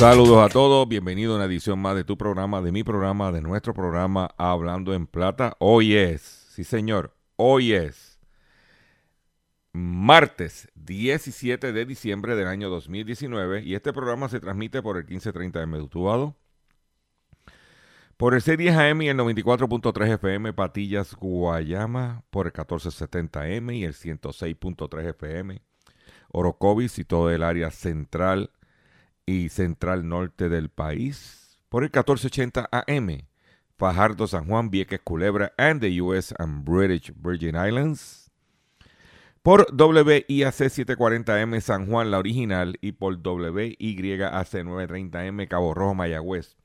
Saludos a todos, bienvenido a una edición más de tu programa, de mi programa, de nuestro programa Hablando en Plata. Hoy es, sí señor, hoy es martes 17 de diciembre del año 2019 y este programa se transmite por el 1530M de Utuado, por el C10 AM y el 94.3 FM Patillas Guayama, por el 1470M y el 106.3 FM Orocovis y todo el área central y central norte del país por el 1480 AM, Fajardo, San Juan, Vieques, Culebra, and the US and British Virgin Islands, por WIAC 740M San Juan, la original, y por WYAC 930M Cabo Rojo, Mayagüez.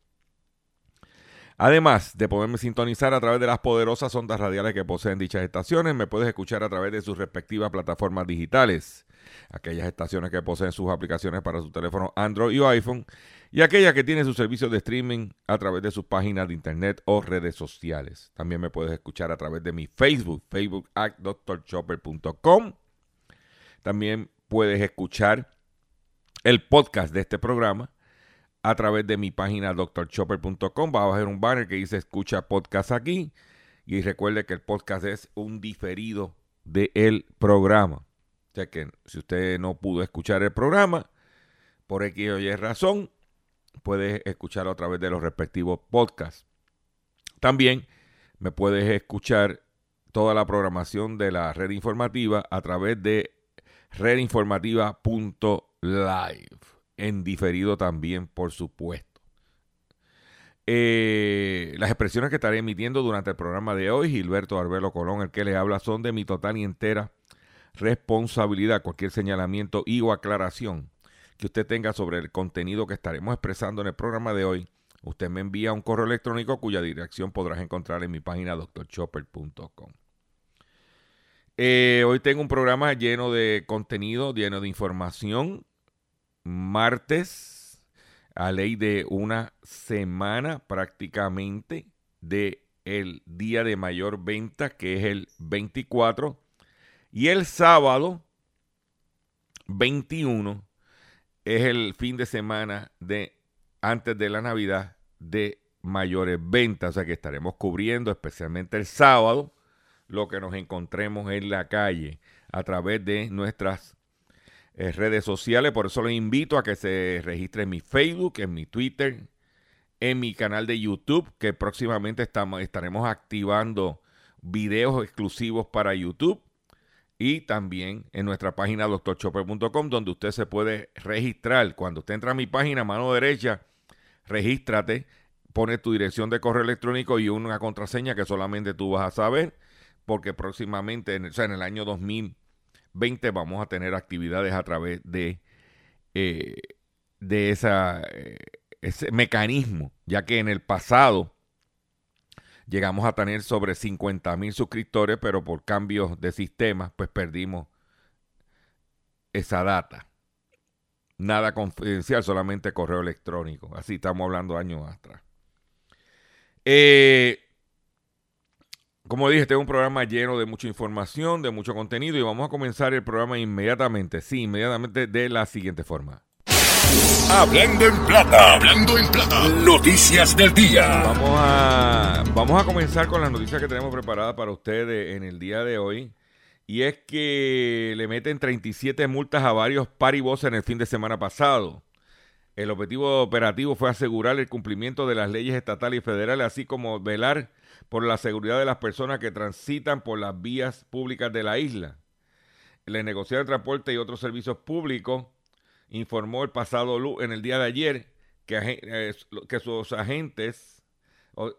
Además de poderme sintonizar a través de las poderosas ondas radiales que poseen dichas estaciones, me puedes escuchar a través de sus respectivas plataformas digitales aquellas estaciones que poseen sus aplicaciones para su teléfono Android o iPhone y aquellas que tienen sus servicios de streaming a través de sus páginas de internet o redes sociales. También me puedes escuchar a través de mi Facebook, Facebook at drchopper.com. También puedes escuchar el podcast de este programa a través de mi página drchopper.com. Va a ver un banner que dice escucha podcast aquí. Y recuerde que el podcast es un diferido del programa. O sea que si usted no pudo escuchar el programa, por X o Y razón, puede escucharlo a través de los respectivos podcasts. También me puedes escuchar toda la programación de la red informativa a través de redinformativa.live. En diferido también, por supuesto. Eh, las expresiones que estaré emitiendo durante el programa de hoy, Gilberto Arbelo Colón, el que le habla, son de mi total y entera responsabilidad, cualquier señalamiento y o aclaración que usted tenga sobre el contenido que estaremos expresando en el programa de hoy, usted me envía un correo electrónico cuya dirección podrás encontrar en mi página drchopper.com. Eh, hoy tengo un programa lleno de contenido, lleno de información. Martes, a ley de una semana prácticamente de el día de mayor venta, que es el 24 y el sábado 21 es el fin de semana de antes de la Navidad de mayores ventas, o sea que estaremos cubriendo especialmente el sábado lo que nos encontremos en la calle a través de nuestras eh, redes sociales. Por eso les invito a que se registre en mi Facebook, en mi Twitter, en mi canal de YouTube, que próximamente estamos, estaremos activando videos exclusivos para YouTube y también en nuestra página doctorchopper.com donde usted se puede registrar. Cuando usted entra a mi página, mano derecha, regístrate, pone tu dirección de correo electrónico y una contraseña que solamente tú vas a saber, porque próximamente, en o sea, en el año 2020 vamos a tener actividades a través de, eh, de esa, eh, ese mecanismo, ya que en el pasado llegamos a tener sobre 50 mil suscriptores, pero por cambios de sistema, pues perdimos esa data. Nada confidencial, solamente correo electrónico. Así estamos hablando años atrás. Eh, como dije, tengo un programa lleno de mucha información, de mucho contenido y vamos a comenzar el programa inmediatamente, sí, inmediatamente de la siguiente forma. Hablando en plata, hablando en plata. Noticias del día. Vamos a, vamos a comenzar con las noticias que tenemos preparadas para ustedes en el día de hoy. Y es que le meten 37 multas a varios paribos en el fin de semana pasado. El objetivo operativo fue asegurar el cumplimiento de las leyes estatales y federales, así como velar por la seguridad de las personas que transitan por las vías públicas de la isla. La negociada de transporte y otros servicios públicos informó el pasado en el día de ayer que, eh, que sus agentes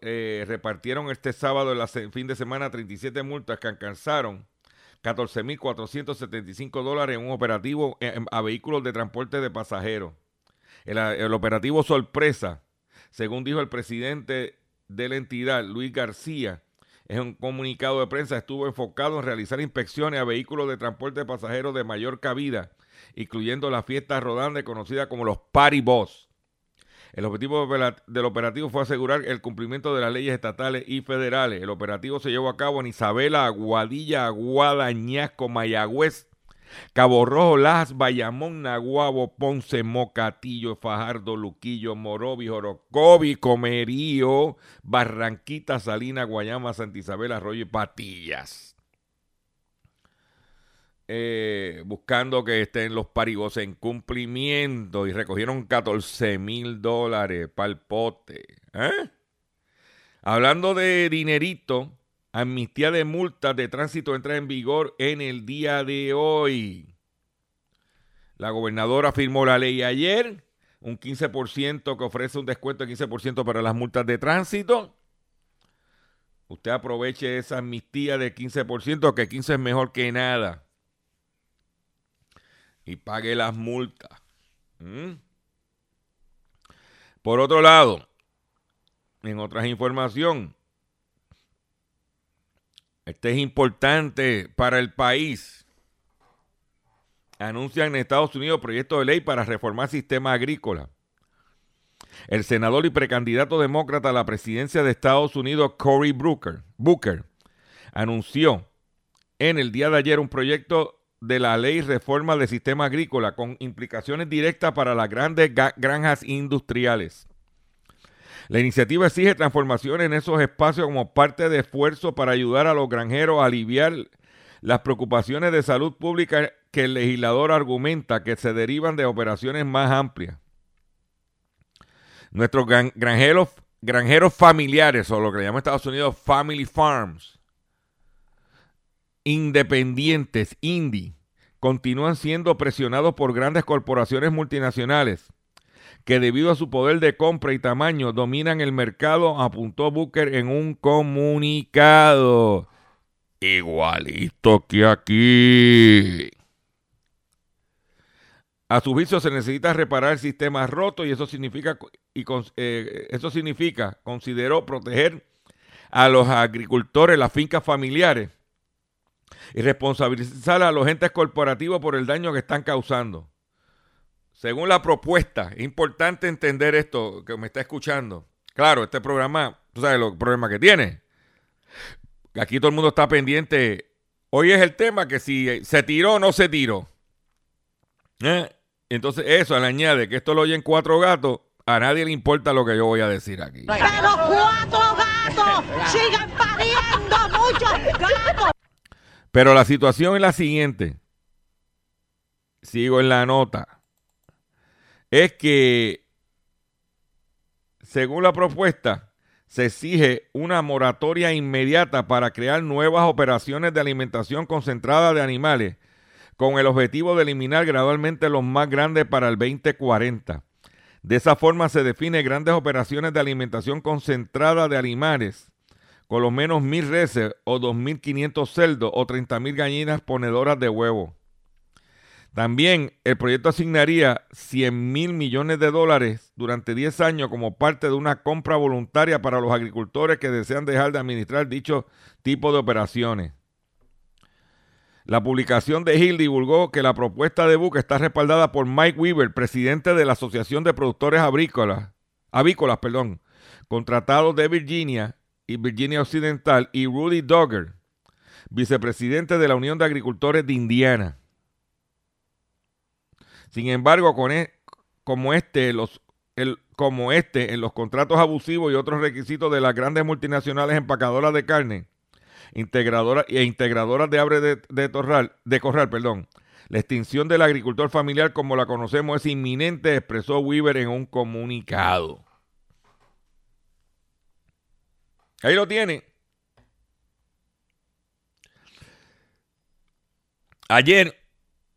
eh, repartieron este sábado en la fin de semana 37 multas que alcanzaron 14.475 dólares en un operativo eh, a vehículos de transporte de pasajeros. El, operativo sorpresa, según dijo el presidente de la entidad, Luis García, en un comunicado de prensa, estuvo enfocado en realizar inspecciones a vehículos de transporte de pasajeros de mayor cabida, incluyendo la fiesta rodante conocida como los Party Boss. El objetivo del operativo fue asegurar el cumplimiento de las leyes estatales y federales. El operativo se llevó a cabo en Isabela, Aguadilla, Aguada, Añasco, Mayagüez, Cabo Rojo, Las, Bayamón, Naguabo, Ponce, Mocatillo, Fajardo, Luquillo, Morovi, Jorocobi, Comerío, Barranquita, Salina, Guayama, Santa Isabel, Arroyo y Patillas. Eh, buscando que estén los parigos en cumplimiento y recogieron 14 mil dólares para el pote. ¿eh? Hablando de dinerito, amnistía de multas de tránsito entra en vigor en el día de hoy. La gobernadora firmó la ley ayer, un 15% que ofrece un descuento de 15% para las multas de tránsito. Usted aproveche esa amnistía de 15%, que 15 es mejor que nada y pague las multas. ¿Mm? Por otro lado, en otras información, este es importante para el país. Anuncian en Estados Unidos proyecto de ley para reformar sistema agrícola. El senador y precandidato demócrata a la presidencia de Estados Unidos, Cory Booker, Booker anunció en el día de ayer un proyecto de la ley reforma del sistema agrícola con implicaciones directas para las grandes granjas industriales. La iniciativa exige transformaciones en esos espacios como parte de esfuerzo para ayudar a los granjeros a aliviar las preocupaciones de salud pública que el legislador argumenta que se derivan de operaciones más amplias. Nuestros granjeros, granjeros familiares, o lo que le llaman Estados Unidos Family Farms, independientes, indie, continúan siendo presionados por grandes corporaciones multinacionales que debido a su poder de compra y tamaño dominan el mercado, apuntó Booker en un comunicado. Igualito que aquí. A su juicio se necesita reparar el sistema roto y eso significa, y eh, eso significa, consideró proteger a los agricultores, las fincas familiares y responsabilizar a los entes corporativos por el daño que están causando. Según la propuesta, es importante entender esto que me está escuchando. Claro, este programa, tú sabes los problemas que tiene. Aquí todo el mundo está pendiente. Hoy es el tema que si se tiró o no se tiró. ¿Eh? Entonces eso le añade que esto lo oyen cuatro gatos. A nadie le importa lo que yo voy a decir aquí. Pero cuatro gatos sigan pariendo muchos gatos. Pero la situación es la siguiente. Sigo en la nota. Es que, según la propuesta, se exige una moratoria inmediata para crear nuevas operaciones de alimentación concentrada de animales con el objetivo de eliminar gradualmente los más grandes para el 2040. De esa forma se define grandes operaciones de alimentación concentrada de animales con lo menos mil reses o 2.500 cerdos o 30.000 gallinas ponedoras de huevo. También el proyecto asignaría 100 mil millones de dólares durante 10 años como parte de una compra voluntaria para los agricultores que desean dejar de administrar dicho tipo de operaciones. La publicación de Hill divulgó que la propuesta de Buque está respaldada por Mike Weaver, presidente de la Asociación de Productores Avícolas, avícolas perdón, contratados de Virginia, y Virginia Occidental, y Rudy Dogger, vicepresidente de la Unión de Agricultores de Indiana. Sin embargo, con e, como, este, los, el, como este, en los contratos abusivos y otros requisitos de las grandes multinacionales empacadoras de carne integradoras e integradoras de abre de, de corral, perdón, la extinción del agricultor familiar como la conocemos es inminente, expresó Weaver en un comunicado. Ahí lo tiene. Ayer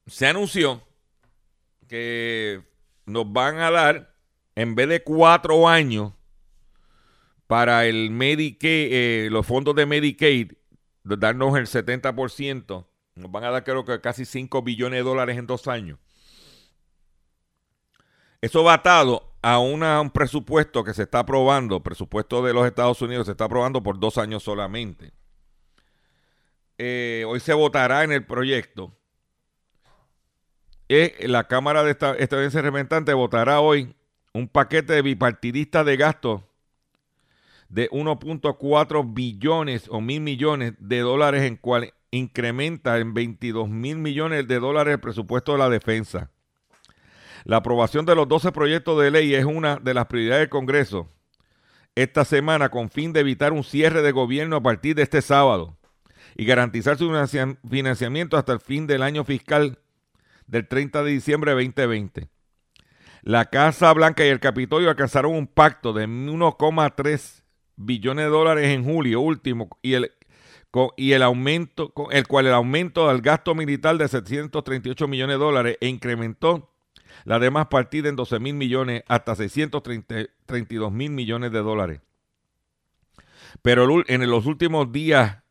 se anunció que nos van a dar, en vez de cuatro años, para el Medicaid, eh, los fondos de Medicaid, darnos el 70%, nos van a dar creo que casi 5 billones de dólares en dos años. Eso va atado a una- un presupuesto que se está aprobando, presupuesto de los Estados Unidos se está aprobando por dos años solamente. Eh, hoy se votará en el proyecto. La Cámara de esta- Estadounidense Representante votará hoy un paquete bipartidista de gastos de 1.4 billones o mil millones de dólares en cual incrementa en 22 mil millones de dólares el presupuesto de la defensa. La aprobación de los 12 proyectos de ley es una de las prioridades del Congreso esta semana con fin de evitar un cierre de gobierno a partir de este sábado y garantizar su financia- financiamiento hasta el fin del año fiscal del 30 de diciembre de 2020. La Casa Blanca y el Capitolio alcanzaron un pacto de 1,3 billones de dólares en julio último y el, y el aumento, con el cual el aumento del gasto militar de 738 millones de dólares e incrementó la demás partida en 12 mil millones hasta 632 mil millones de dólares. Pero en los últimos días,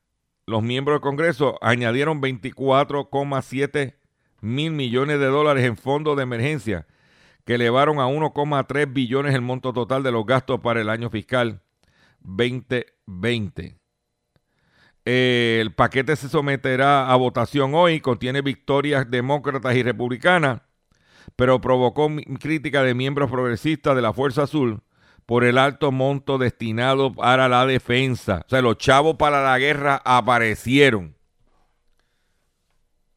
los miembros del Congreso añadieron 24,7 mil millones de dólares en fondos de emergencia, que elevaron a 1,3 billones el monto total de los gastos para el año fiscal 2020. Eh, el paquete se someterá a votación hoy, contiene victorias demócratas y republicanas, pero provocó crítica de miembros progresistas de la Fuerza Azul por el alto monto destinado para la defensa. O sea, los chavos para la guerra aparecieron.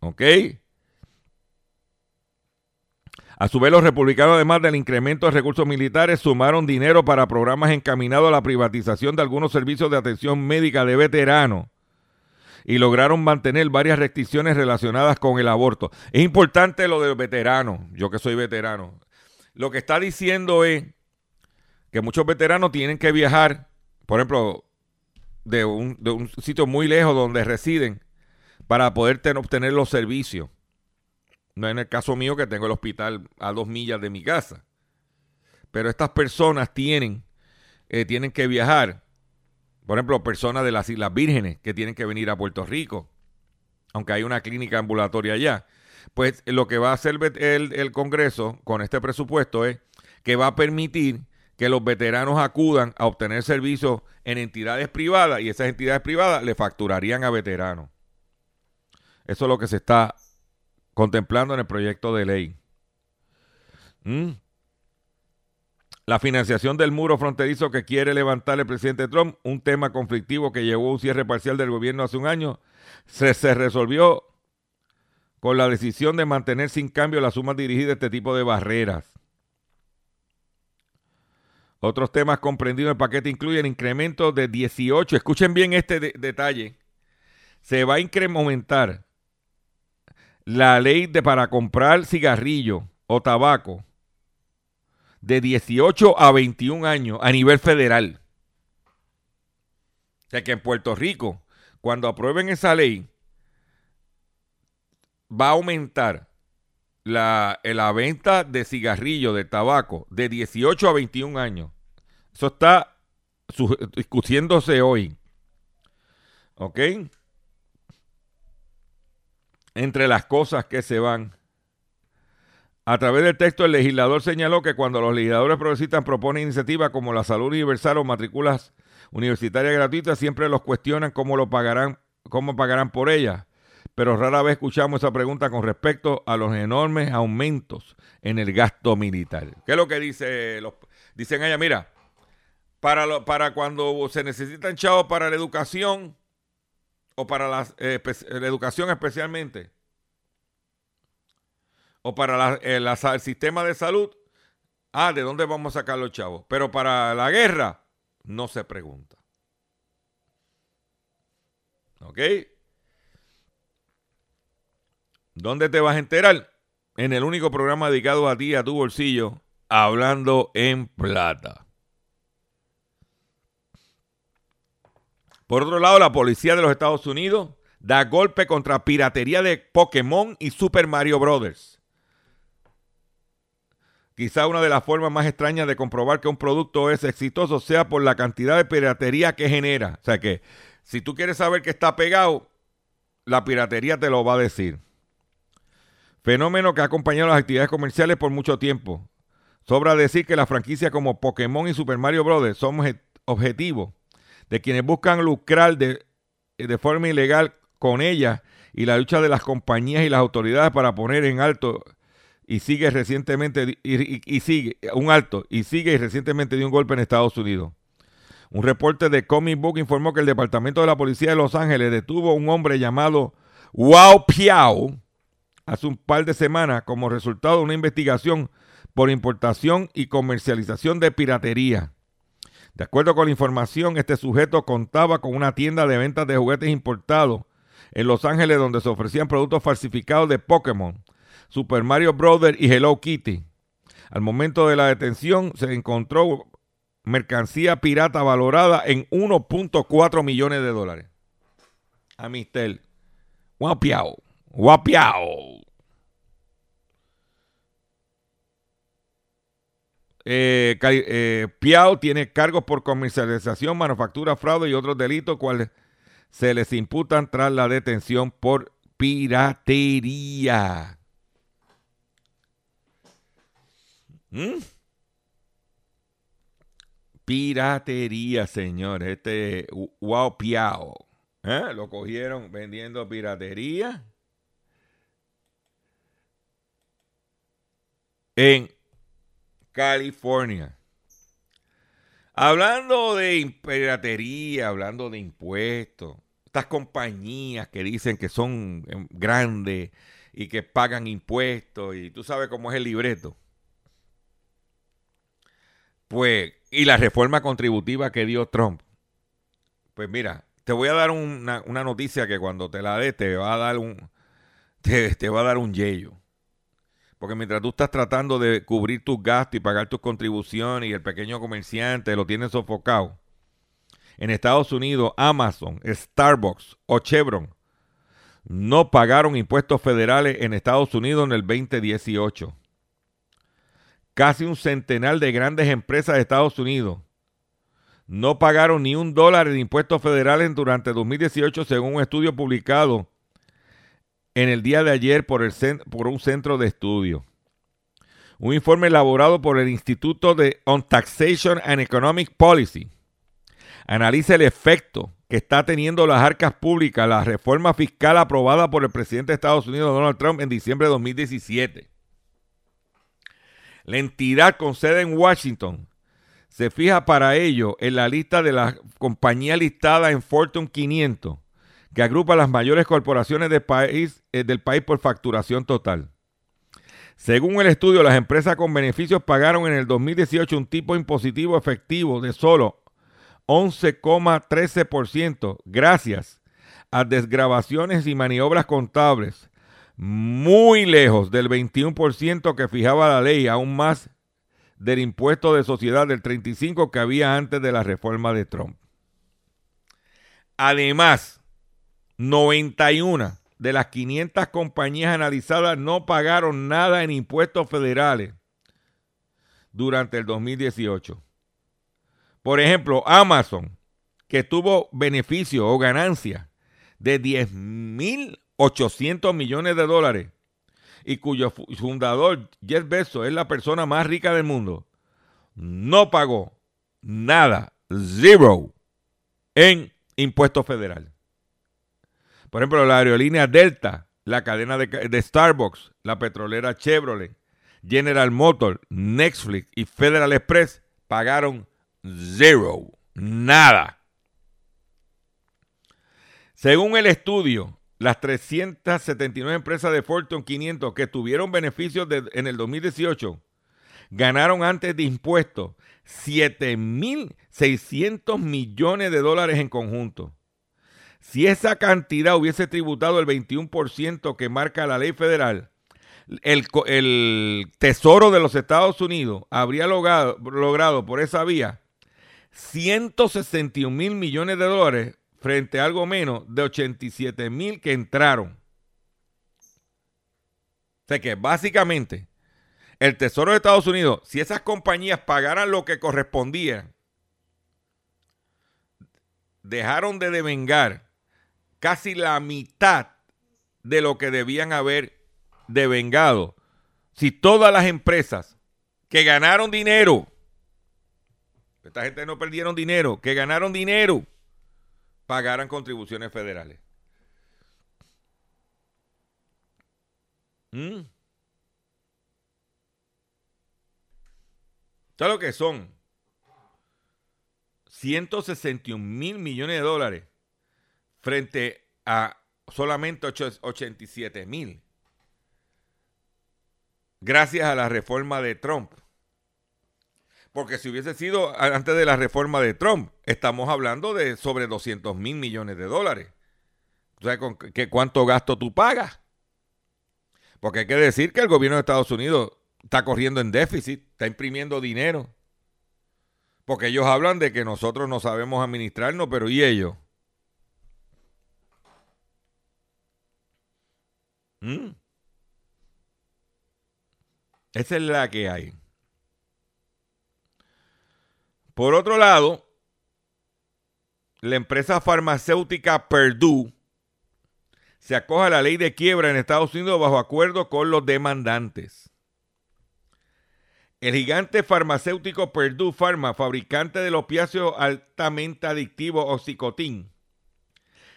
¿Ok? A su vez, los republicanos, además del incremento de recursos militares, sumaron dinero para programas encaminados a la privatización de algunos servicios de atención médica de veteranos y lograron mantener varias restricciones relacionadas con el aborto. Es importante lo de veteranos, yo que soy veterano. Lo que está diciendo es que muchos veteranos tienen que viajar, por ejemplo, de un, de un sitio muy lejos donde residen para poder ten- obtener los servicios. No en el caso mío que tengo el hospital a dos millas de mi casa. Pero estas personas tienen, eh, tienen que viajar. Por ejemplo, personas de las Islas Vírgenes que tienen que venir a Puerto Rico, aunque hay una clínica ambulatoria allá. Pues lo que va a hacer el, el Congreso con este presupuesto es que va a permitir que los veteranos acudan a obtener servicios en entidades privadas y esas entidades privadas le facturarían a veteranos. Eso es lo que se está contemplando en el proyecto de ley. ¿Mm? La financiación del muro fronterizo que quiere levantar el presidente Trump, un tema conflictivo que llevó a un cierre parcial del gobierno hace un año, se, se resolvió con la decisión de mantener sin cambio las sumas dirigidas a este tipo de barreras. Otros temas comprendidos en el paquete incluyen incremento de 18. Escuchen bien este de- detalle. Se va a incrementar la ley de para comprar cigarrillo o tabaco de 18 a 21 años a nivel federal. O sea que en Puerto Rico, cuando aprueben esa ley, va a aumentar la, eh, la venta de cigarrillo, de tabaco, de 18 a 21 años. Eso está discutiéndose hoy. ¿Ok? Entre las cosas que se van. A través del texto, el legislador señaló que cuando los legisladores progresistas proponen iniciativas como la salud universal o matrículas universitarias gratuitas, siempre los cuestionan cómo lo pagarán, cómo pagarán por ellas. Pero rara vez escuchamos esa pregunta con respecto a los enormes aumentos en el gasto militar. ¿Qué es lo que dice los, dicen allá? Mira, para, para cuando se necesitan chavos para la educación o para eh, espe- la educación especialmente, o para la- eh, el sistema de salud, ah, ¿de dónde vamos a sacar los chavos? Pero para la guerra, no se pregunta. ¿Ok? ¿Dónde te vas a enterar? En el único programa dedicado a ti, a tu bolsillo, hablando en plata. Por otro lado, la policía de los Estados Unidos da golpe contra piratería de Pokémon y Super Mario Brothers. Quizá una de las formas más extrañas de comprobar que un producto es exitoso sea por la cantidad de piratería que genera. O sea que si tú quieres saber que está pegado, la piratería te lo va a decir. Fenómeno que ha acompañado las actividades comerciales por mucho tiempo. Sobra decir que las franquicias como Pokémon y Super Mario Bros. son objetivos de quienes buscan lucrar de, de forma ilegal con ellas y la lucha de las compañías y las autoridades para poner en alto y sigue recientemente y, sigue un alto y sigue recientemente dio un golpe en Estados Unidos. Un reporte de Comic Book informó que el Departamento de la Policía de Los Ángeles detuvo a un hombre llamado Wao Piao hace un par de semanas como resultado de una investigación por importación y comercialización de piratería. De acuerdo con la información, este sujeto contaba con una tienda de ventas de juguetes importados en Los Ángeles donde se ofrecían productos falsificados de Pokémon, Super Mario Bros. y Hello Kitty. Al momento de la detención se encontró mercancía pirata valorada en 1.4 millones de dólares. A Mister Guapiao. Guapiao. Eh, eh, Piao tiene cargos por comercialización, manufactura, fraude y otros delitos, cuales se les imputan tras la detención por piratería. ¿Mm? Piratería, señor. Este Wow Piao. ¿eh? Lo cogieron vendiendo piratería. En California. Hablando de piratería, hablando de impuestos, estas compañías que dicen que son em, grandes y que pagan impuestos, y tú sabes cómo es el libreto. Pues, y la reforma contributiva que dio Trump. Pues mira, te voy a dar una, noticia que cuando te la dé te va a dar un, te, te va a dar un yello. Porque mientras tú estás tratando de cubrir tus gastos y pagar tus contribuciones y el pequeño comerciante lo tiene sofocado, en Estados Unidos Amazon, Starbucks o Chevron no pagaron impuestos federales en Estados Unidos en el 2018 casi un centenar de grandes empresas de Estados Unidos no pagaron ni un dólar en impuestos federales durante 2018 según un estudio publicado en el día de ayer por, un centro de estudio. Un informe elaborado por el Instituto de On Taxation and Economic Policy analiza el efecto que está teniendo las arcas públicas la reforma fiscal aprobada por el presidente de Estados Unidos Donald Trump en diciembre de 2017. La entidad con sede en Washington se fija para ello en la lista de las compañías listadas en Fortune 500, que agrupa las mayores corporaciones del país, eh, del país por facturación total. Según el estudio, las empresas con beneficios pagaron en el 2018 un tipo impositivo efectivo de solo 11,13% gracias a desgrabaciones y maniobras contables muy lejos del 21% que fijaba la ley, aún más del impuesto de sociedad del 35% que había antes de la reforma de Trump. Además, 91 de las 500 compañías analizadas no pagaron nada en impuestos federales durante el 2018. Por ejemplo, Amazon, que tuvo beneficio o ganancia de 10 mil 800 millones de dólares y cuyo fundador, Jeff Bezos, es la persona más rica del mundo, no pagó nada, zero, en impuestos federales. Por ejemplo, la aerolínea Delta, la cadena de, Starbucks, la petrolera Chevrolet, General Motors, Netflix y Federal Express pagaron zero, nada. Según el estudio, las 379 empresas de Fortune 500 que tuvieron beneficios en el 2018 ganaron antes de impuestos 7.600 millones de dólares en conjunto. Si esa cantidad hubiese tributado el 21% que marca la ley federal, el, Tesoro de los Estados Unidos habría logrado, logrado por esa vía 161 mil millones de dólares frente a algo menos de 87 mil que entraron. O sea que básicamente el Tesoro de Estados Unidos, si esas compañías pagaran lo que correspondía, dejaron de devengar casi la mitad de lo que debían haber devengado. Si todas las empresas que ganaron dinero, esta gente no perdieron dinero, que ganaron dinero, pagaran contribuciones federales. ¿Mm? ¿Sabes lo que son? 161 mil millones de dólares frente a solamente 87 mil. Gracias a la reforma de Trump. Porque si hubiese sido antes de la reforma de Trump, estamos hablando de sobre 200 mil millones de dólares. Sea, ¿con qué, ¿cuánto gasto tú pagas? Porque hay que decir que el gobierno de Estados Unidos está corriendo en déficit, está imprimiendo dinero. Porque ellos hablan de que nosotros no sabemos administrarnos, pero ¿y ellos? ¿Mm? Esa es la que hay. Por otro lado, la empresa farmacéutica Purdue se acoge a la ley de quiebra en Estados Unidos bajo acuerdo con los demandantes. El gigante farmacéutico Purdue Pharma, fabricante del opiáceo altamente adictivo Oxicotin,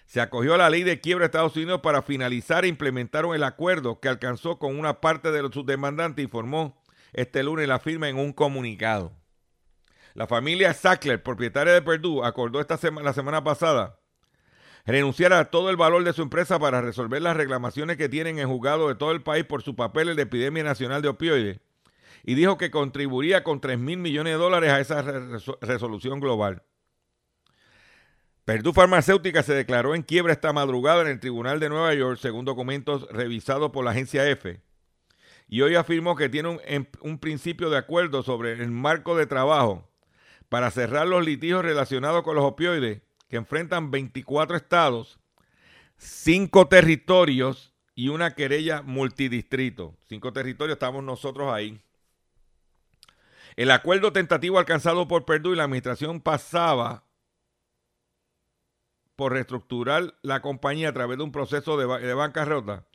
se acogió a la ley de quiebra de Estados Unidos para finalizar e implementar el acuerdo que alcanzó con una parte de sus demandantes, informó este lunes la firma en un comunicado. La familia Sackler, propietaria de Purdue, acordó esta semana, la semana pasada renunciar a todo el valor de su empresa para resolver las reclamaciones que tienen en juzgado de todo el país por su papel en la epidemia nacional de opioides y dijo que contribuiría con 3 mil millones de dólares a esa resolución global. Purdue Farmacéutica se declaró en quiebra esta madrugada en el Tribunal de Nueva York, según documentos revisados por la agencia F. Y hoy afirmó que tiene un, em, un principio de acuerdo sobre el marco de trabajo para cerrar los litigios relacionados con los opioides que enfrentan 24 estados, 5 territorios y una querella multidistrito. Cinco territorios, estamos nosotros ahí. El acuerdo tentativo alcanzado por Perdue y la administración pasaba por reestructurar la compañía a través de un proceso de, bancarrota,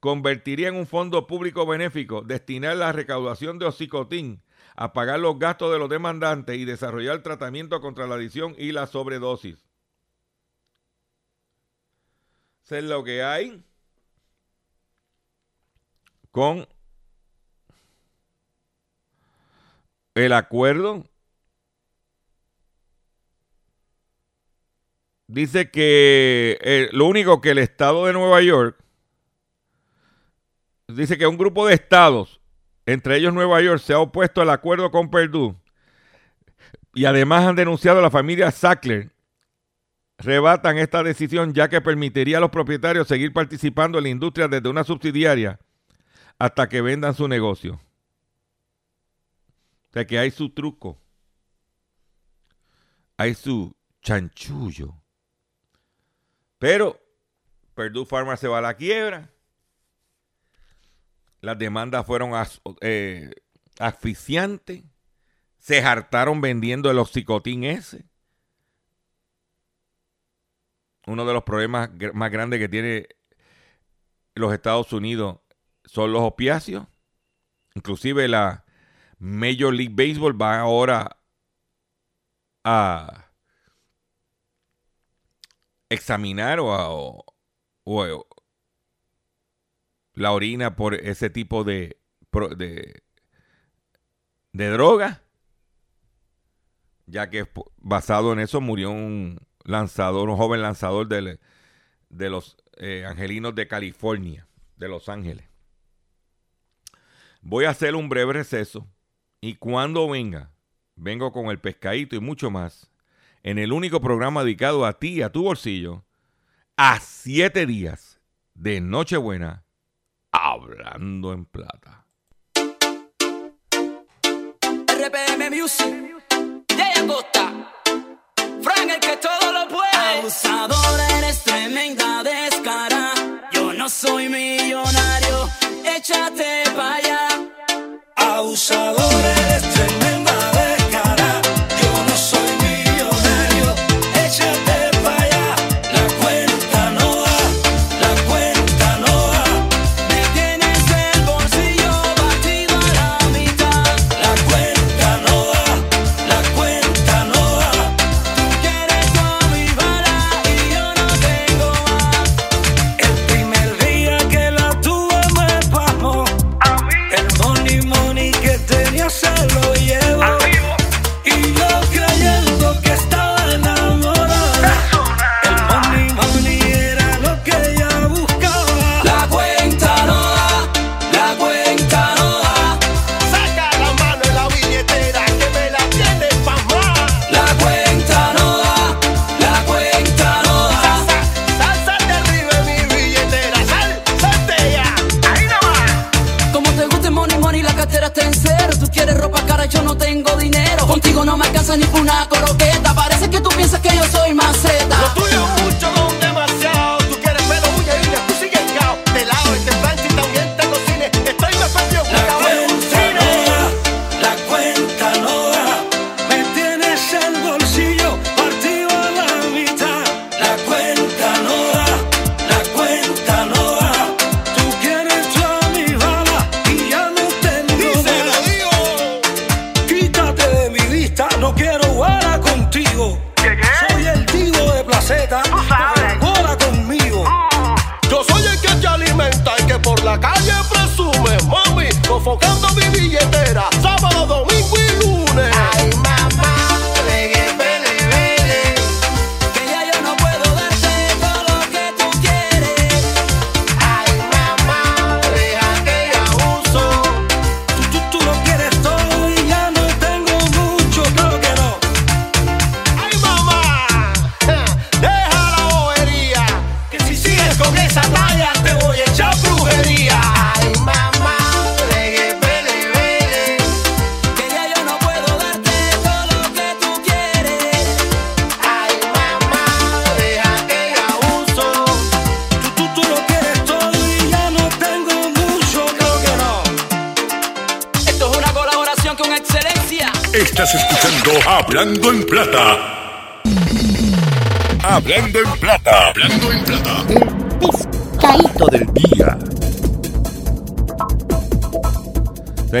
convertiría en un fondo público benéfico, destinar la recaudación de Ocicotín a pagar los gastos de los demandantes y desarrollar tratamiento contra la adicción y la sobredosis. Es lo que hay con el acuerdo. Dice que eh, lo único que el estado de Nueva York dice que un grupo de estados entre ellos Nueva York, se ha opuesto al acuerdo con Purdue y además han denunciado a la familia Sackler. Rebatan esta decisión ya que permitiría a los propietarios seguir participando en la industria desde una subsidiaria hasta que vendan su negocio. O sea que hay su truco. Hay su chanchullo. Pero Purdue Pharma se va a la quiebra. Las demandas fueron eh, asfixiantes. Se hartaron vendiendo el oxicotín ese. Uno de los problemas más grandes que tiene los Estados Unidos son los opiáceos. Inclusive la Major League Baseball va ahora a examinar o, o, la orina por ese tipo de, de, de droga, ya que basado en eso murió un lanzador, un joven lanzador de, de los eh, Angelinos de California, de Los Ángeles. Voy a hacer un breve receso y cuando venga, vengo con el pescadito y mucho más en el único programa dedicado a ti y a tu bolsillo a siete días de Nochebuena Hablando en plata. RPM Music, Jay Acosta, Frank el que todo lo puede. Abusador, eres tremenda descara. Yo no soy millonario, échate pa' allá. Abusador, eres tremenda Parece que tú piensas que yo soy maceta.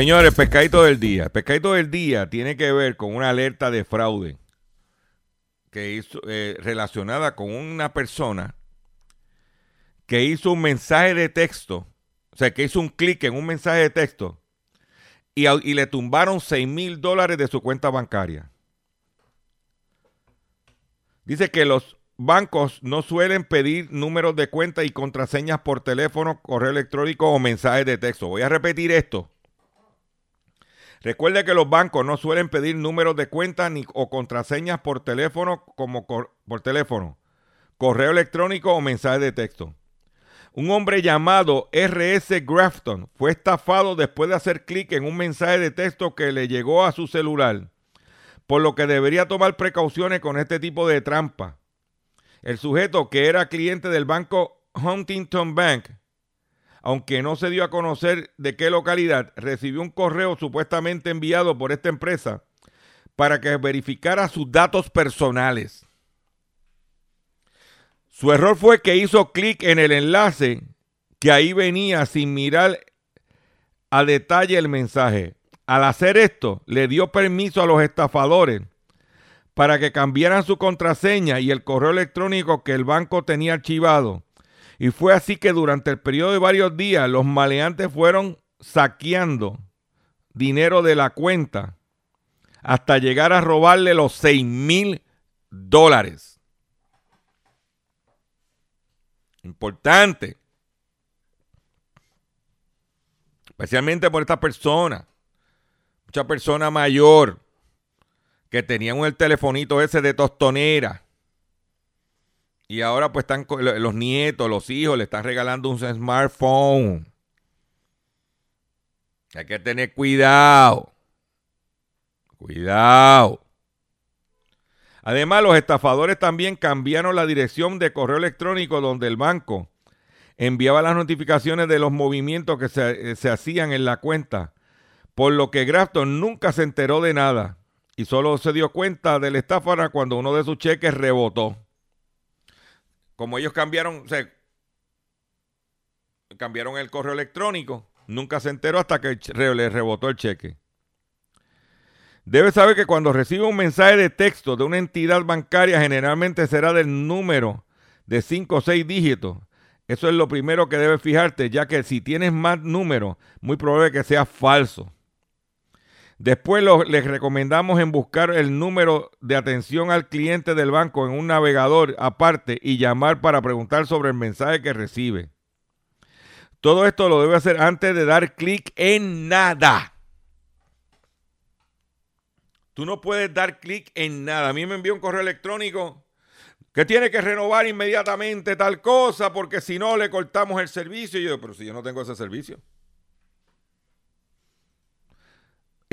Señores, pescadito del día. Pescadito del día tiene que ver con una alerta de fraude que hizo, eh, relacionada con una persona que hizo un mensaje de texto, o sea, que hizo un clic en un mensaje de texto y, y le tumbaron 6 mil dólares de su cuenta bancaria. Dice que los bancos no suelen pedir números de cuenta y contraseñas por teléfono, correo electrónico o mensajes de texto. Voy a repetir esto. Recuerde que los bancos no suelen pedir números de cuenta ni o contraseñas por teléfono como por teléfono, correo electrónico o mensaje de texto. Un hombre llamado RS Grafton fue estafado después de hacer clic en un mensaje de texto que le llegó a su celular, por lo que debería tomar precauciones con este tipo de trampa. El sujeto, que era cliente del banco Huntington Bank, aunque no se dio a conocer de qué localidad, recibió un correo supuestamente enviado por esta empresa para que verificara sus datos personales. Su error fue que hizo clic en el enlace que ahí venía sin mirar a detalle el mensaje. Al hacer esto, le dio permiso a los estafadores para que cambiaran su contraseña y el correo electrónico que el banco tenía archivado. Y fue así que durante el periodo de varios días los maleantes fueron saqueando dinero de la cuenta hasta llegar a robarle los 6 mil dólares. Importante. Especialmente por esta persona. Mucha persona mayor que tenían el telefonito ese de tostonera. Y ahora pues están los nietos, los hijos le están regalando un smartphone. Hay que tener cuidado. Cuidado. Además, los estafadores también cambiaron la dirección de correo electrónico donde el banco enviaba las notificaciones de los movimientos que se, eh, se hacían en la cuenta, por lo que Grafton nunca se enteró de nada y solo se dio cuenta de la estafa cuando uno de sus cheques rebotó. Como ellos cambiaron, cambiaron el correo electrónico, nunca se enteró hasta que le rebotó el cheque. Debe saber que cuando recibe un mensaje de texto de una entidad bancaria, generalmente será del número de 5 o 6 dígitos. Eso es lo primero que debes fijarte, ya que si tienes más números, muy probable que sea falso. Después les recomendamos en buscar el número de atención al cliente del banco en un navegador aparte y llamar para preguntar sobre el mensaje que recibe. Todo esto lo debe hacer antes de dar clic en nada. Tú no puedes dar clic en nada. A mí me envió un correo electrónico que tiene que renovar inmediatamente tal cosa porque si no le cortamos el servicio. Y yo, pero si yo no tengo ese servicio.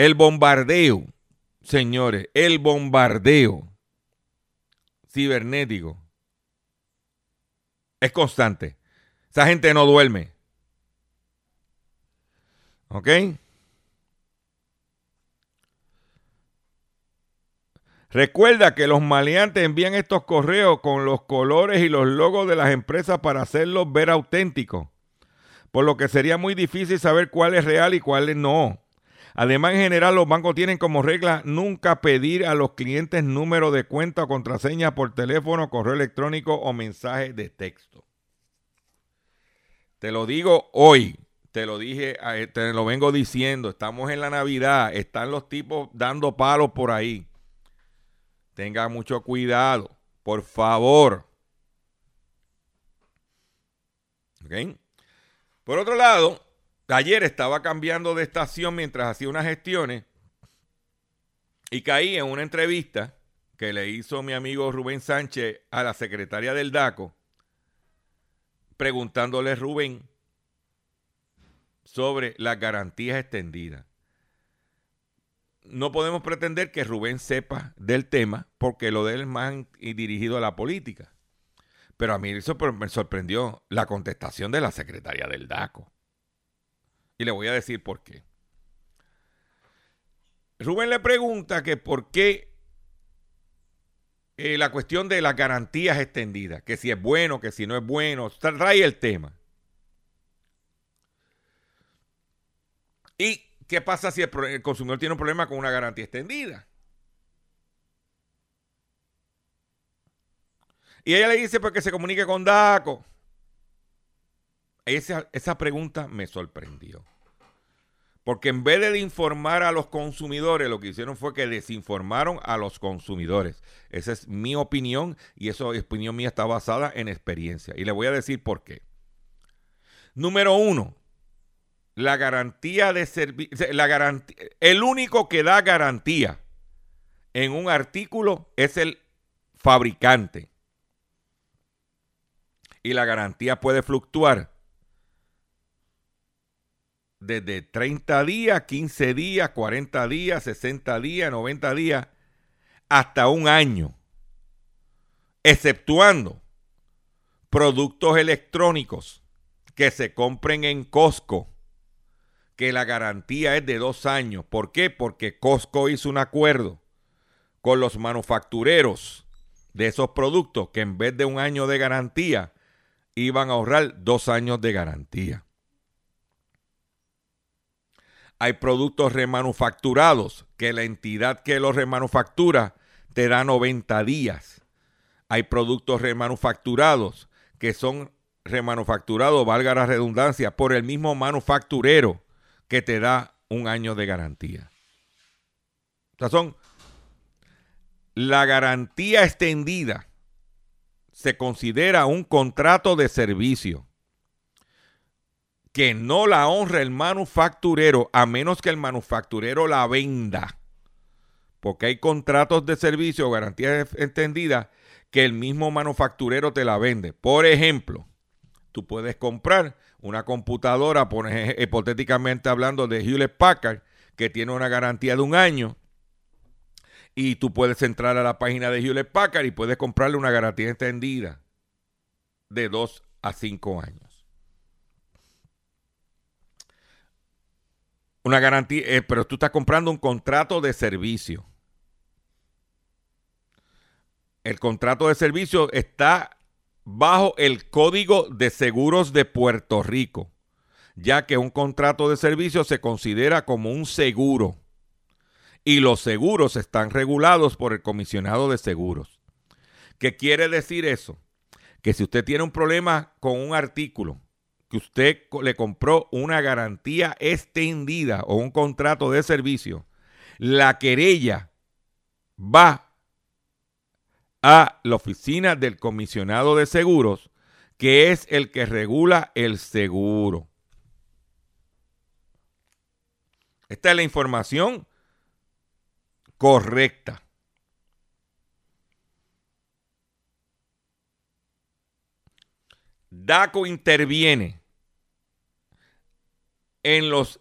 El bombardeo, señores, el bombardeo cibernético es constante. Esa gente no duerme. ¿Ok? Recuerda que los maleantes envían estos correos con los colores y los logos de las empresas para hacerlos ver auténticos, por lo que sería muy difícil saber cuál es real y cuál no. Además, en general, los bancos tienen como regla nunca pedir a los clientes número de cuenta o contraseña por teléfono, correo electrónico o mensaje de texto. Te lo digo hoy, te lo dije, te lo vengo diciendo, estamos en la Navidad, están los tipos dando palos por ahí. Tenga mucho cuidado, por favor. ¿Ok? Por otro lado, ayer estaba cambiando de estación mientras hacía unas gestiones y caí en una entrevista que le hizo mi amigo Rubén Sánchez a la secretaria del DACO, preguntándole Rubén sobre las garantías extendidas. No podemos pretender que Rubén sepa del tema porque lo de él es más dirigido a la política. Pero a mí eso me sorprendió la contestación de la secretaria del DACO. Y le voy a decir por qué. Rubén le pregunta que por qué eh, la cuestión de las garantías extendidas, que si es bueno, que si no es bueno, trae el tema. ¿Y qué pasa si el, consumidor tiene un problema con una garantía extendida? Y ella le dice pues que se comunique con DACO. Esa pregunta me sorprendió. Porque en vez de informar a los consumidores, lo que hicieron fue que desinformaron a los consumidores. Esa es mi opinión y esa opinión mía está basada en experiencia. Y le voy a decir por qué. Número uno, la garantía de servicio, el único que da garantía en un artículo es el fabricante. Y la garantía puede fluctuar desde 30 días, 15 días, 40 días, 60 días, 90 días, hasta un año, exceptuando productos electrónicos que se compren en Costco, que la garantía es de dos años. ¿Por qué? Porque Costco hizo un acuerdo con los manufactureros de esos productos que en vez de un año de garantía, iban a ahorrar dos años de garantía. Hay productos remanufacturados que la entidad que los remanufactura te da 90 días. Hay productos remanufacturados que son remanufacturados, valga la redundancia, por el mismo manufacturero que te da un año de garantía. Son la garantía extendida se considera un contrato de servicio que no la honra el manufacturero a menos que el manufacturero la venda. Porque hay contratos de servicio o garantías extendidas que el mismo manufacturero te la vende. Por ejemplo, tú puedes comprar una computadora, por hipotéticamente hablando de Hewlett Packard, que tiene una garantía de un año, Y tú puedes entrar a la página de Hewlett Packard y puedes comprarle una garantía extendida de 2 a 5 años. Una garantía, eh, pero tú estás comprando un contrato de servicio. El contrato de servicio está bajo el Código de Seguros de Puerto Rico, ya que un contrato de servicio se considera como un seguro y los seguros están regulados por el comisionado de seguros. ¿Qué quiere decir eso? Que si usted tiene un problema con un artículo, que usted le compró una garantía extendida o un contrato de servicio, la querella va a la oficina del comisionado de seguros, que es el que regula el seguro. Esta es la información correcta. DACO interviene en los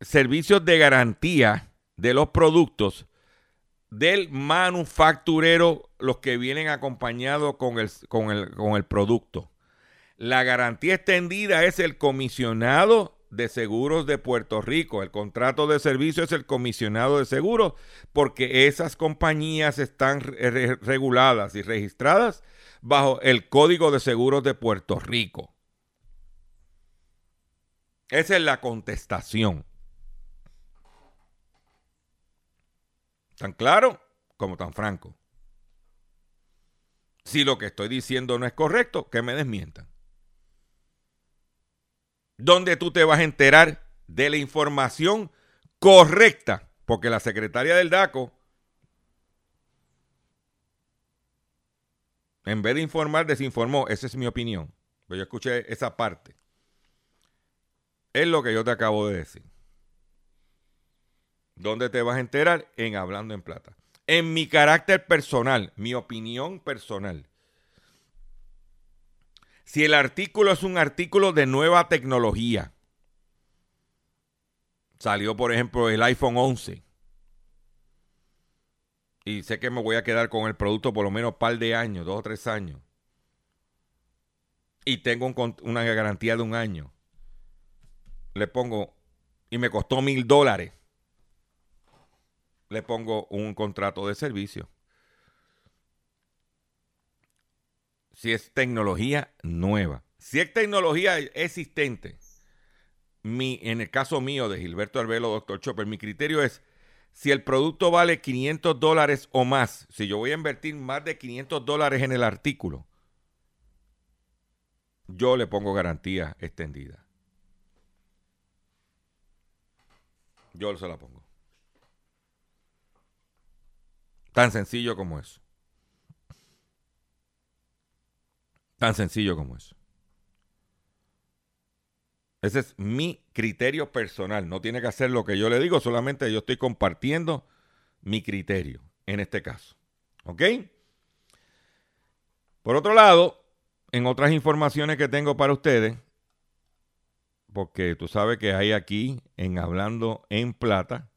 servicios de garantía de los productos del manufacturero, los que vienen acompañados con el, con el, con el producto. La garantía extendida es el comisionado de seguros de Puerto Rico. El contrato de servicio es el comisionado de seguros porque esas compañías están re- reguladas y registradas bajo el Código de Seguros de Puerto Rico. Esa es la contestación. Tan claro como tan franco. Si lo que estoy diciendo no es correcto, que me desmientan. ¿Dónde tú te vas a enterar de la información correcta? Porque la secretaria del DACO, en vez de informar, desinformó. Esa es mi opinión. Pero yo escuché esa parte. Es lo que yo te acabo de decir. ¿Dónde te vas a enterar? En Hablando en Plata. En mi carácter personal, mi opinión personal. Si el artículo es un artículo de nueva tecnología, salió por ejemplo el iPhone 11, y sé que me voy a quedar con el producto por lo menos un par de años, dos o tres años, y tengo una garantía de un año, le pongo, y me costó mil dólares, le pongo un contrato de servicio. Si es tecnología nueva. Si es tecnología existente, mi, en el caso mío de Gilberto Arbelo, Dr. Chopper, mi criterio es si el producto vale 500 dólares o más, si yo voy a invertir más de 500 dólares en el artículo, yo le pongo garantía extendida. Yo se la pongo. Tan sencillo como eso. Tan sencillo como eso. Ese es mi criterio personal. No tiene que hacer lo que yo le digo, solamente yo estoy compartiendo mi criterio en este caso. ¿Ok? Por otro lado, en otras informaciones que tengo para ustedes, porque tú sabes que hay aquí en Hablando en Plata,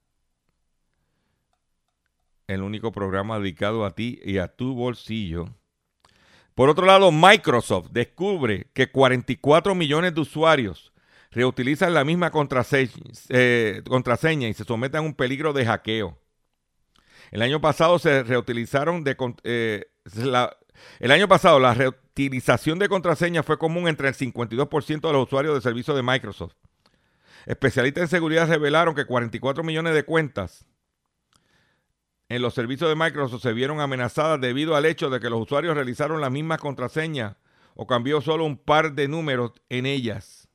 el único programa dedicado a ti y a tu bolsillo. Por otro lado, Microsoft descubre que 44 millones de usuarios reutilizan la misma contraseña, eh, contraseña y se someten a un peligro de hackeo. El año pasado se reutilizaron de eh, la- el año pasado la reutilización de contraseña fue común entre el 52% de los usuarios de servicios de Microsoft. Especialistas en seguridad revelaron que 44 millones de cuentas en los servicios de Microsoft se vieron amenazadas debido al hecho de que los usuarios realizaron las mismas contraseñas o cambió solo un par de números en ellas.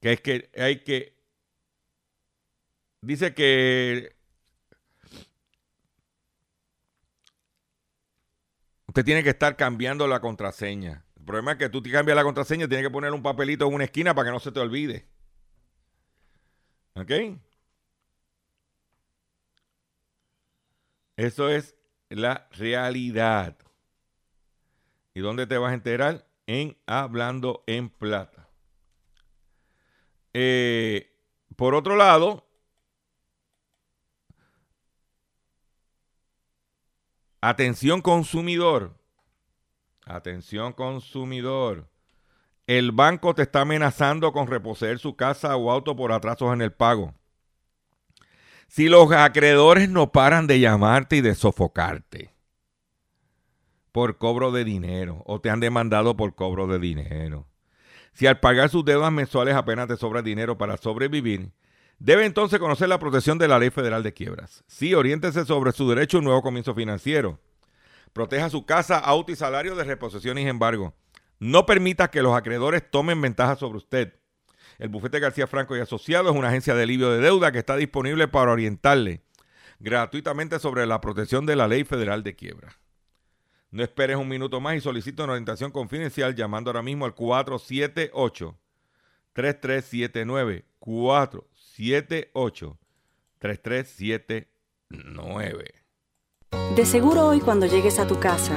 Que es que hay que... Dice que... Usted tiene que estar cambiando la contraseña. El problema es que tú te cambias la contraseña, tienes que poner un papelito en una esquina para que no se te olvide. ¿Ok? Eso es la realidad. ¿Y dónde te vas a enterar? En Hablando en Plata. Eh, por otro lado, Atención consumidor. Atención consumidor. El banco te está amenazando con reposeer su casa o auto por atrasos en el pago. Si los acreedores no paran de llamarte y de sofocarte por cobro de dinero o te han demandado por cobro de dinero. Si al pagar sus deudas mensuales apenas te sobra dinero para sobrevivir, debe entonces conocer la protección de la Ley Federal de Quiebras. Sí, oriéntese sobre su derecho a un nuevo comienzo financiero. Proteja su casa, auto y salario de reposición y embargo. No permita que los acreedores tomen ventaja sobre usted. El bufete García Franco y Asociados es una agencia de alivio de deuda que está disponible para orientarle gratuitamente sobre la protección de la Ley Federal de Quiebra. No esperes un minuto más y solicita una orientación confidencial llamando ahora mismo al 478 3379 478 3379. De seguro hoy cuando llegues a tu casa,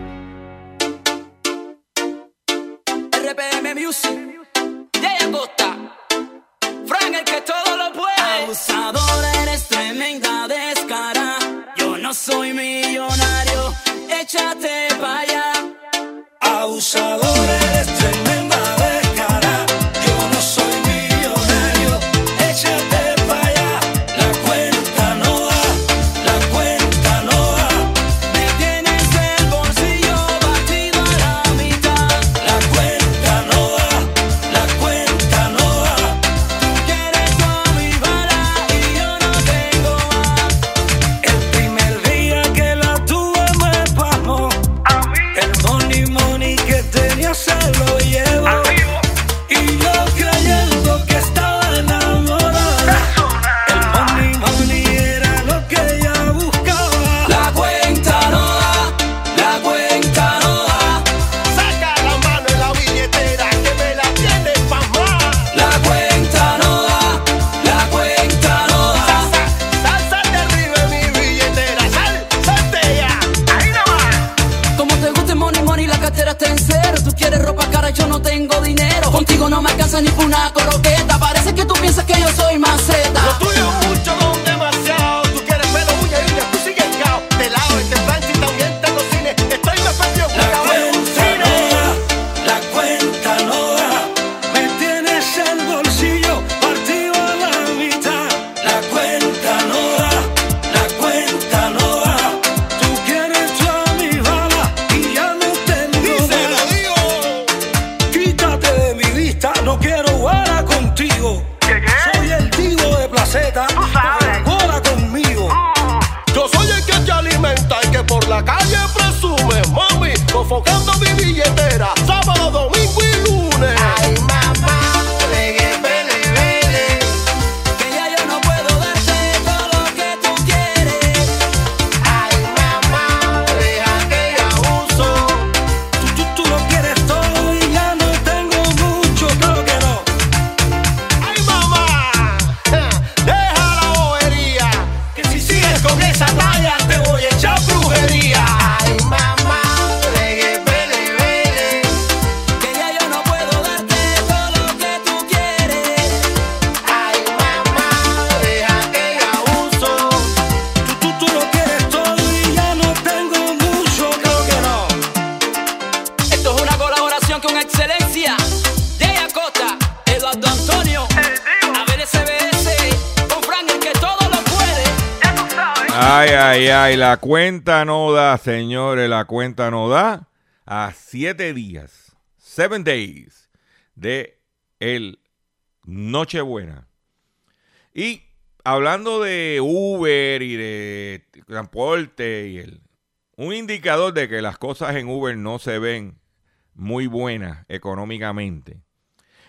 Music, Jay Acosta, Frank el que todo lo puede. Abusador, eres tremenda descara. Yo no soy millonario, échate pa' allá. Abusador, eres tremenda Ay, ay, ay, la cuenta no da, señores, la cuenta no da a siete días, seven days de el Nochebuena. Y hablando de Uber y de transporte y el, un indicador de que las cosas en Uber no se ven muy buenas económicamente.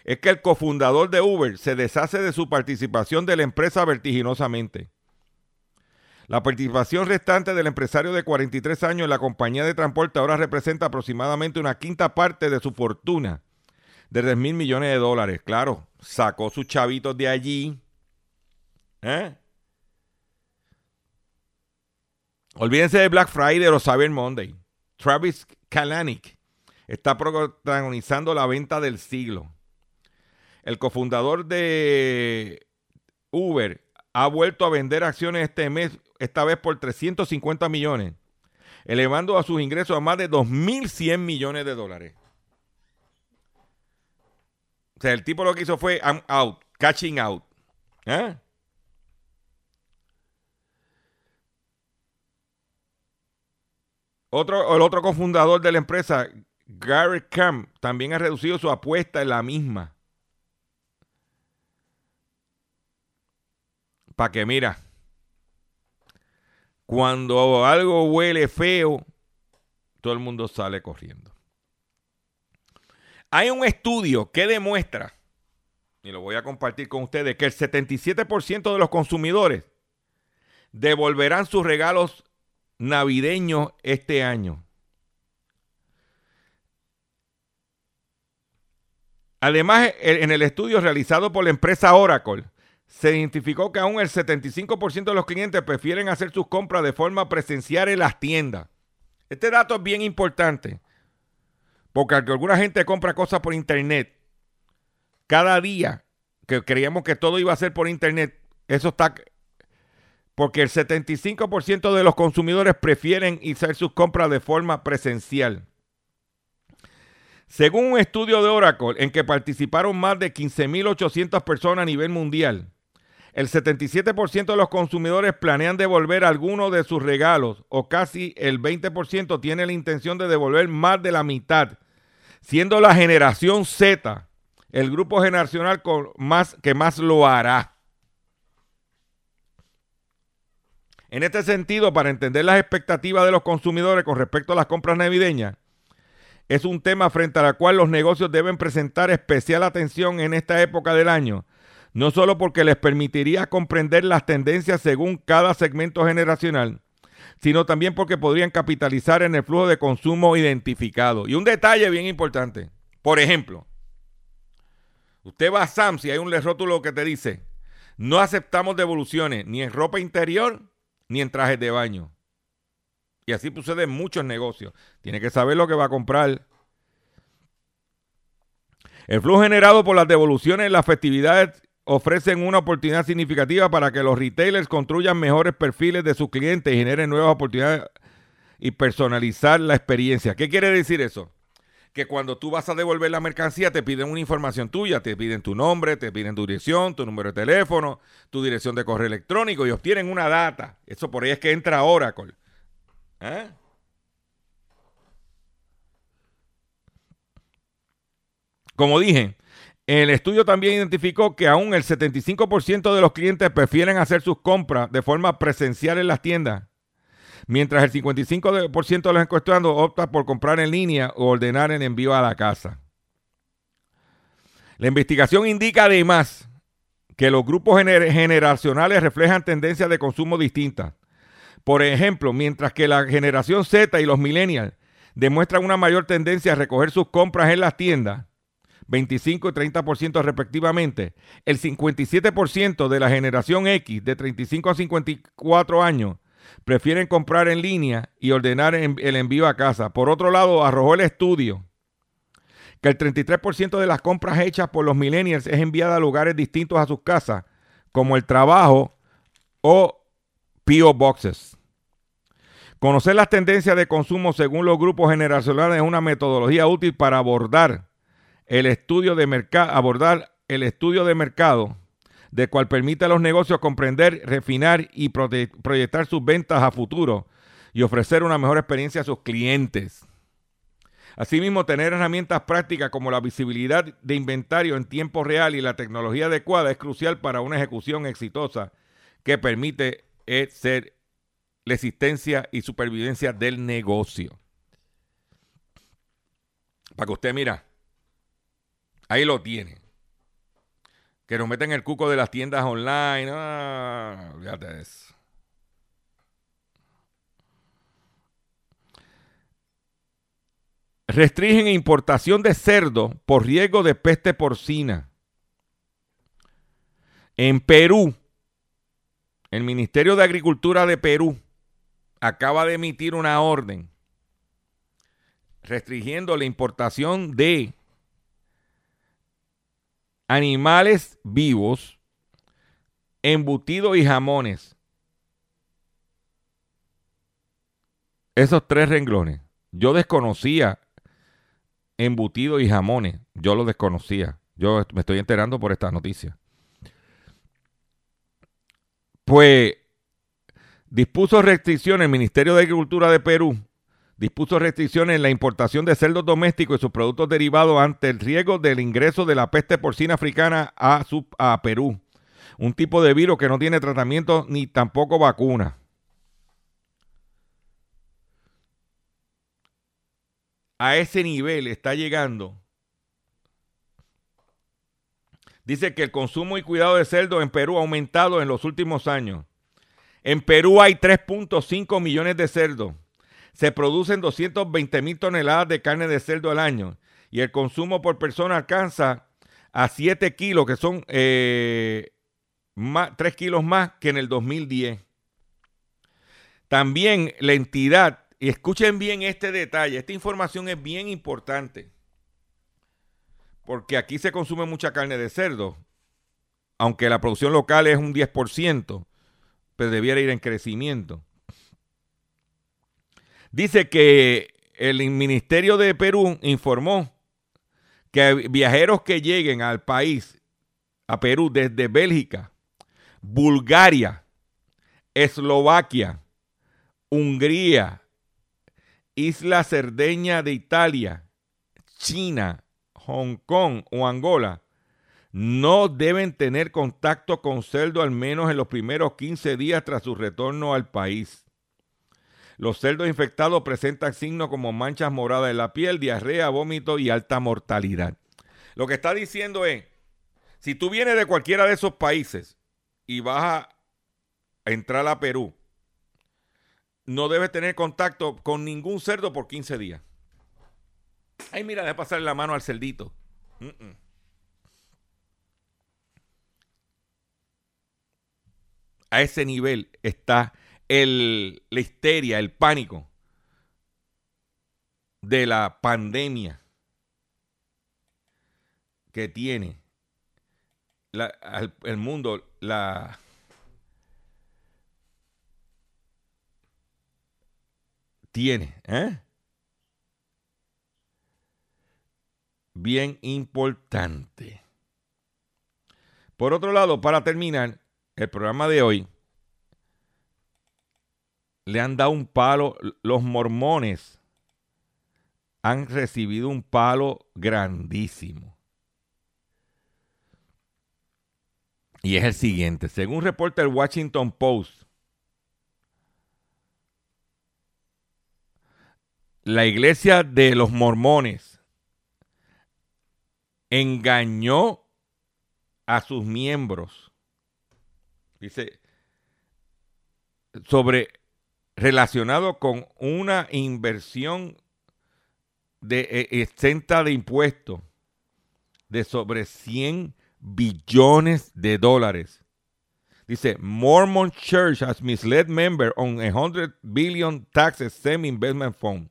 Es que el cofundador de Uber se deshace de su participación de la empresa vertiginosamente. La participación restante del empresario de 43 años en la compañía de transporte ahora representa aproximadamente una quinta parte de su fortuna, de 3 mil millones de dólares. Claro, sacó sus chavitos de allí. ¿Eh? Olvídense de Black Friday o Cyber Monday. Travis Kalanick está protagonizando la venta del siglo. El cofundador de Uber ha vuelto a vender acciones este mes, esta vez por 350 millones, elevando a sus ingresos a más de 2.100 millones de dólares. O sea, el tipo lo que hizo fue I'm out, catching out. ¿Eh? Otro, el otro cofundador de la empresa, Gary Camp, también ha reducido su apuesta en la misma. Para que mira, cuando algo huele feo, todo el mundo sale corriendo. Hay un estudio que demuestra, y lo voy a compartir con ustedes, que el 77% de los consumidores devolverán sus regalos navideños este año. Además, en el estudio realizado por la empresa Oracle, se identificó que aún el 75% de los clientes prefieren hacer sus compras de forma presencial en las tiendas. Este dato es bien importante, porque alguna gente compra cosas por internet, cada día que creíamos que todo iba a ser por internet, eso está porque el 75% de los consumidores prefieren hacer sus compras de forma presencial. Según un estudio de Oracle en que participaron más de 15.800 personas a nivel mundial, el 77% de los consumidores planean devolver alguno de sus regalos o casi el 20% tiene la intención de devolver más de la mitad, siendo la generación Z el grupo generacional con más, que más lo hará. En este sentido, para entender las expectativas de los consumidores con respecto a las compras navideñas, es un tema frente a la cual los negocios deben presentar especial atención en esta época del año, no solo porque les permitiría comprender las tendencias según cada segmento generacional, sino también porque podrían capitalizar en el flujo de consumo identificado. Y un detalle bien importante, por ejemplo, usted va a Sam's y hay un rótulo que te dice, no aceptamos devoluciones ni en ropa interior ni en trajes de baño. Y así sucede en muchos negocios. Tiene que saber lo que va a comprar. El flujo generado por las devoluciones en las festividades ofrecen una oportunidad significativa para que los retailers construyan mejores perfiles de sus clientes y generen nuevas oportunidades y personalizar la experiencia. ¿Qué quiere decir eso? que cuando tú vas a devolver la mercancía te piden una información tuya, te piden tu nombre, te piden tu dirección, tu número de teléfono, tu dirección de correo electrónico y obtienen una data. Eso por ahí es que entra Oracle. ¿Eh? Como dije, el estudio también identificó que aún el 75% de los clientes prefieren hacer sus compras de forma presencial en las tiendas mientras el 55% de los encuestados opta por comprar en línea o ordenar en envío a la casa. La investigación indica además que los grupos generacionales reflejan tendencias de consumo distintas. Por ejemplo, mientras que la generación Z y los millennials demuestran una mayor tendencia a recoger sus compras en las tiendas, 25 y 30% respectivamente, el 57% de la generación X de 35 a 54 años prefieren comprar en línea y ordenar el envío a casa. Por otro lado, arrojó el estudio que el 33% de las compras hechas por los millennials es enviada a lugares distintos a sus casas, como el trabajo o PO Boxes. Conocer las tendencias de consumo según los grupos generacionales es una metodología útil para abordar el estudio de mercado, abordar el estudio de mercado de cual permite a los negocios comprender, refinar y proyectar sus ventas a futuro y ofrecer una mejor experiencia a sus clientes. Asimismo, tener herramientas prácticas como la visibilidad de inventario en tiempo real y la tecnología adecuada es crucial para una ejecución exitosa que permite eh, ser la existencia y supervivencia del negocio. Para que usted mira, Ahí lo tienen. Que nos meten el cuco de las tiendas online. Ah, fíjate de eso. Restringen importación de cerdo por riesgo de peste porcina. En Perú, el Ministerio de Agricultura de Perú acaba de emitir una orden restringiendo la importación de animales vivos, embutidos y jamones. Esos tres renglones. Yo desconocía embutidos y jamones. Yo lo desconocía. Yo me estoy enterando por esta noticia. Pues dispuso restricciones el Ministerio de Agricultura de Perú dispuso restricciones en la importación de cerdos domésticos y sus productos derivados ante el riesgo del ingreso de la peste porcina africana a, Perú, un tipo de virus que no tiene tratamiento ni tampoco vacuna. A ese nivel está llegando. Dice que el consumo y cuidado de cerdo en Perú ha aumentado en los últimos años. En Perú hay 3.5 millones de cerdos se producen 220 mil toneladas de carne de cerdo al año y el consumo por persona alcanza a 7 kilos, que son eh, 3 kilos más que en el 2010. También la entidad, y escuchen bien este detalle, esta información es bien importante, porque aquí se consume mucha carne de cerdo, aunque la producción local es un 10%, pero debiera ir en crecimiento. Dice que el Ministerio de Perú informó que viajeros que lleguen al país, a Perú, desde Bélgica, Bulgaria, Eslovaquia, Hungría, Isla Cerdeña de Italia, China, Hong Kong o Angola, no deben tener contacto con cerdo al menos en los primeros 15 días tras su retorno al país. Los cerdos infectados presentan signos como manchas moradas en la piel, diarrea, vómito y alta mortalidad. Lo que está diciendo es, si tú vienes de cualquiera de esos países y vas a entrar a Perú, no debes tener contacto con ningún cerdo por 15 días. Ay, mira, déjame pasarle la mano al cerdito. A ese nivel está el, la histeria, el pánico de la pandemia que tiene el mundo, la tiene, ¿eh? Bien importante. Por otro lado, para terminar el programa de hoy, le han dado un palo, los mormones han recibido un palo grandísimo. Y es el siguiente, según reporta el Washington Post, la iglesia de los mormones engañó a sus miembros. Dice, sobre relacionado con una inversión de e, exenta de impuestos de sobre 100 billones de dólares. Dice, Mormon Church has misled member on a 100 billion taxes semi-investment fund.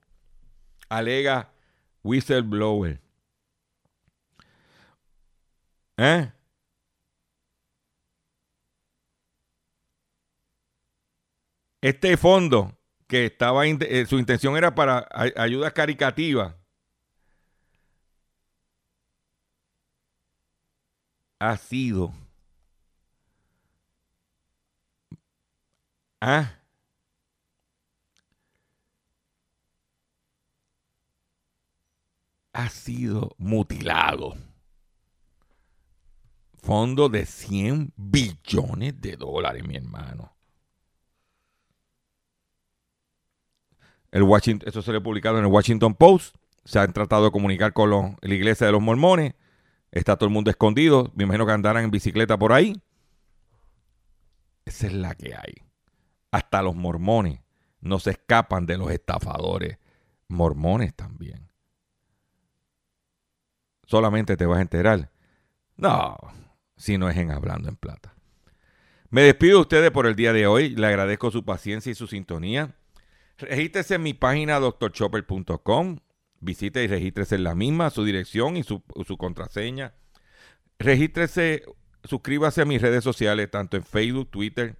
Alega whistleblower. ¿Eh? Este fondo, que estaba eh, su intención era para ayudas caricativas, ha sido ¿Ah? ha sido mutilado. Fondo de 100 billones de dólares, mi hermano. El Washington, eso se le publicado en el Washington Post. Se han tratado de comunicar con la iglesia de los mormones. Está todo el mundo escondido. Me imagino que andarán en bicicleta por ahí. Esa es la que hay. Hasta los mormones no se escapan de los estafadores mormones también. solamente te vas a enterar. No, si no es en Hablando en Plata. Me despido de ustedes por el día de hoy. Le agradezco su paciencia y su sintonía. Regístrese en mi página doctorchopper.com. Visite y regístrese en la misma, su dirección y su, su contraseña. Regístrese, suscríbase a mis redes sociales, tanto en Facebook, Twitter,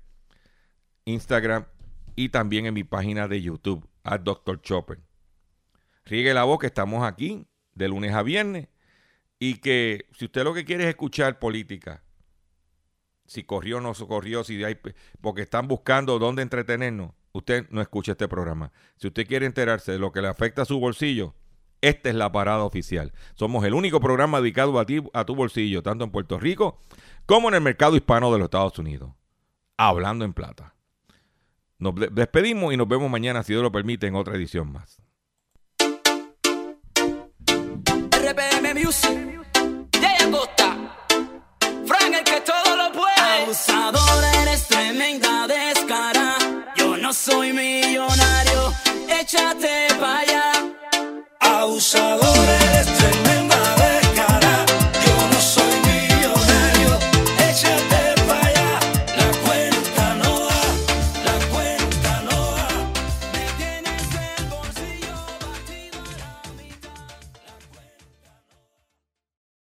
Instagram y también en mi página de YouTube, a Dr. Chopper. Riegue la voz que estamos aquí de lunes a viernes y que si usted lo que quiere es escuchar política, si corrió o no corrió, si hay, porque están buscando dónde entretenernos, usted no escucha este programa. Si usted quiere enterarse de lo que le afecta a su bolsillo, esta es la parada oficial. Somos el único programa dedicado a ti, a tu bolsillo, tanto en Puerto Rico como en el mercado hispano de los Estados Unidos. Hablando en plata. Nos despedimos y nos vemos mañana, si Dios lo permite, en otra edición más. RPM Music, Jay Acosta, Frank el que todo lo puede. Abusador, eres tremenda soy millonario, échate para allá. Abusador eres tú.